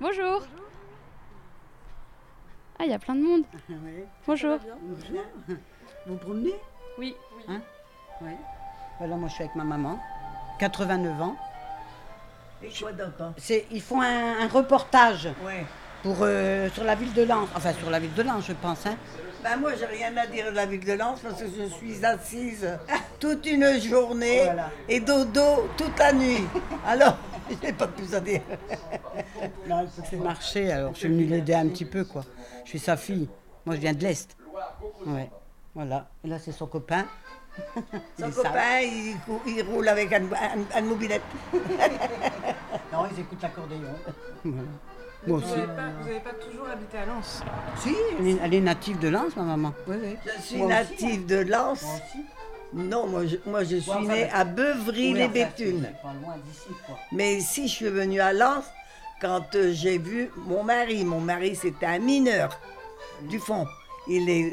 Bonjour. Ah, il y a plein de monde. Bonjour. Vous vous promenez? Oui. Hein? Oui. Voilà, moi je suis avec ma maman, 89 ans. Et quoi d'autre C'est, ils font un, un reportage Ouais. pour, euh, sur la ville de Lens. Enfin, sur la ville de Lens, je pense. Hein. Ben moi, j'ai rien à dire de la ville de Lens parce que je suis assise toute une journée Voilà. et dodo toute la nuit. Alors, je n'ai pas plus à dire. Non, elle fait marcher, alors je suis venue l'aider un petit peu, quoi. Je suis sa fille. Moi, je viens de l'Est. Ouais. Voilà. Et là, c'est son copain. Son copain, il, roule avec un, un, un mobilette. Non, ils écoutent l'accordéon. Voilà. Moi Vous aussi. n'avez pas, vous avez pas toujours habité à Lens? Si, elle est, elle est native de Lens, ma maman. Oui, oui. Je suis Moi aussi. native de Lens. Moi aussi. Non, moi je, moi, je suis née ben- à Beuvry-les-Béthunes. C'est pas loin d'ici, quoi. Mais ici, je suis venue à Lens quand euh, j'ai vu mon mari. Mon mari, c'était un mineur du fond. Il est,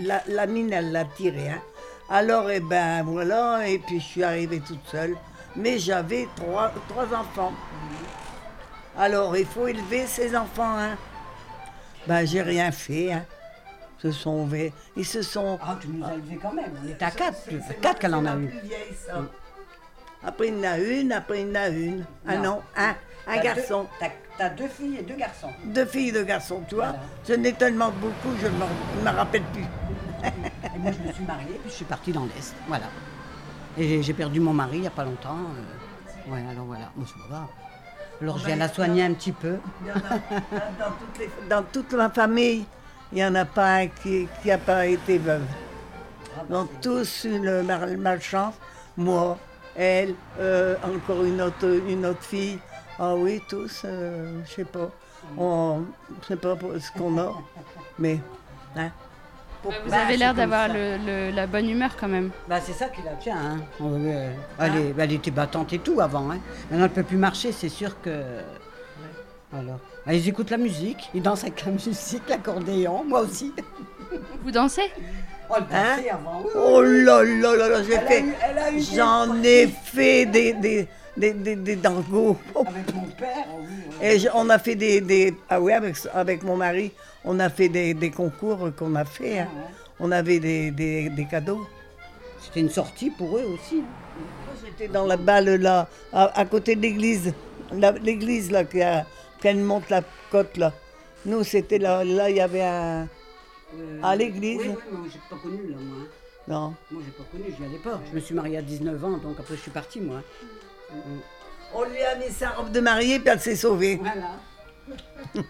la, la mine, elle l'a tiré. hein. Alors, eh ben voilà, et puis je suis arrivée toute seule. Mais j'avais trois, trois enfants. Alors, il faut élever ses enfants. Hein. Ben, j'ai rien fait. Hein. Ils se sont ouverts. Ils se sont. Ah, tu nous as élevés quand même. On était à quatre. À quatre qu'elle en a eu. Après, il y en a une, après, il y en a une. Ah Non. un, un garçon. T'as deux filles et deux garçons. Deux filles, deux garçons, tu vois. Voilà. Je n'ai tellement beaucoup, je ne me rappelle plus. Et moi, je me suis mariée, puis je suis partie dans l'Est. Voilà. Et j'ai- perdu mon mari il n'y a pas longtemps. euh, Ouais, alors voilà. Moi, c'est pas grave. Alors, je viens la soigner un petit peu. Dans, toutes les- dans toute ma famille, il n'y en a pas un qui n'a pas été veuve. Ont tous une mal- malchance. Moi, elle, euh, encore une autre, une autre fille. Ah oui, tous, euh, je sais pas. On, je sais pas pour- ce qu'on a, mais. Hein. Vous Bah, avez l'air d'avoir le- le- la bonne humeur quand même. Bah, c'est ça qui la tient. Hein. Ouais. Elle, est- elle était battante et tout avant. Hein. Maintenant, elle ne peut plus marcher, c'est sûr que. Alors. Ah, Ils écoutent la musique, ils dansent avec la musique, l'accordéon, moi aussi. Vous dansez? Oh, le Hein? avant. oui, oui. Oh là là là là, j'ai fait. J'en ai fait des, des, des, des, des dangos. Avec mon père, oh oui, oui. Et on a fait des, des- ah oui avec, avec mon mari, on a fait des, des concours qu'on a fait. hein. On avait des, des, des cadeaux. C'était une sortie pour eux aussi. Moi, J'étais dans la balle là, à, à côté de l'église, l'église là qui a- qu'elle monte la côte là. Nous c'était là, là il y avait un, Euh, À l'église Oui, oui, mais j'ai pas connu là, moi. hein. non. Moi, j'ai pas connu, j'y allais pas. Je me suis mariée à 19 ans, donc après, je suis partie, moi. On lui a mis sa robe de mariée puis elle s'est sauvée. Voilà.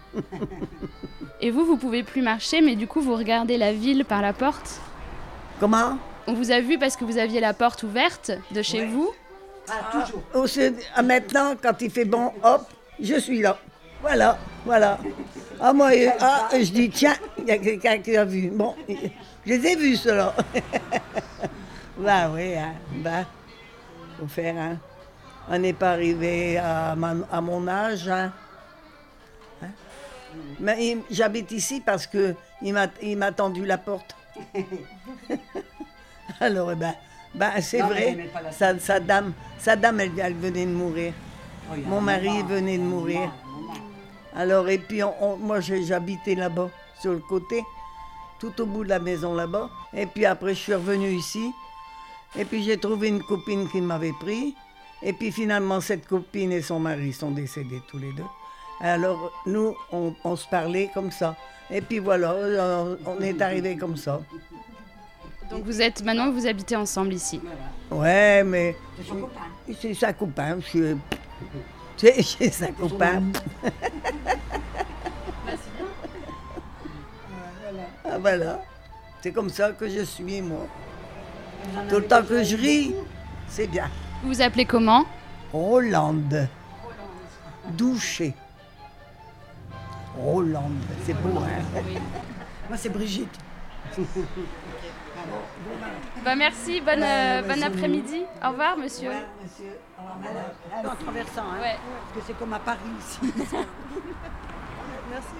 Et vous, vous pouvez plus marcher, mais du coup, vous regardez la ville par la porte. Comment? On vous a vu parce que vous aviez la porte ouverte de chez vous. Ah, toujours. Sud- ah, maintenant, quand il fait bon, hop, je suis là. Voilà, voilà. Ah, moi, euh, ah, je dis, tiens, il y a quelqu'un qui a vu. Bon, je les ai vus, ceux-là. bah oui, hein, bah, faut faire, hein. On n'est pas arrivé à, ma- à mon âge, hein. Hein? Mais j'habite ici parce que il m'a tendu la porte. Alors, eh ben, ben, c'est vrai, sa, sa dame, sa dame, elle, elle venait de mourir. Oh, Mon mari venait de mourir. Alors, et puis, on- on- moi, j'ai- j'habitais là-bas, sur le côté, tout au bout de la maison là-bas. Et puis après, je suis revenue ici. Et puis, j'ai trouvé une copine qui m'avait pris. Et puis, finalement, cette copine et son mari sont décédés tous les deux. Alors, nous, on, on se parlait comme ça. Et puis voilà, on, on est arrivé comme ça. Donc vous êtes maintenant, vous habitez ensemble ici. Ouais, mais C'est son copain. c'est sa copain. je suis- C'est c'est sa copain. voilà. C'est comme ça que je suis, moi. Tout le temps que je ris, c'est bien. Vous vous appelez comment? Rolande. Douché. Rolande. C'est beau, hein Moi, c'est Brigitte. Bah merci, bonne, euh, bon après-midi. Au revoir monsieur. monsieur. En traversant, hein, Ouais. parce que c'est comme à Paris ici. Merci.